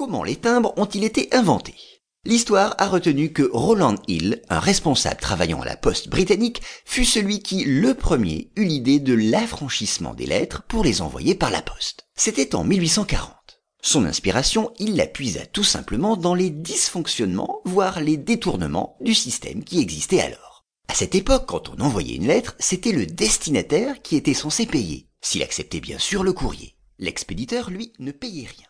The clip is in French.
Comment les timbres ont-ils été inventés L'histoire a retenu que Roland Hill, un responsable travaillant à la poste britannique, fut celui qui, le premier, eut l'idée de l'affranchissement des lettres pour les envoyer par la poste. C'était en 1840. Son inspiration, il la puisa tout simplement dans les dysfonctionnements, voire les détournements du système qui existait alors. À cette époque, quand on envoyait une lettre, c'était le destinataire qui était censé payer, s'il acceptait bien sûr le courrier. L'expéditeur, lui, ne payait rien.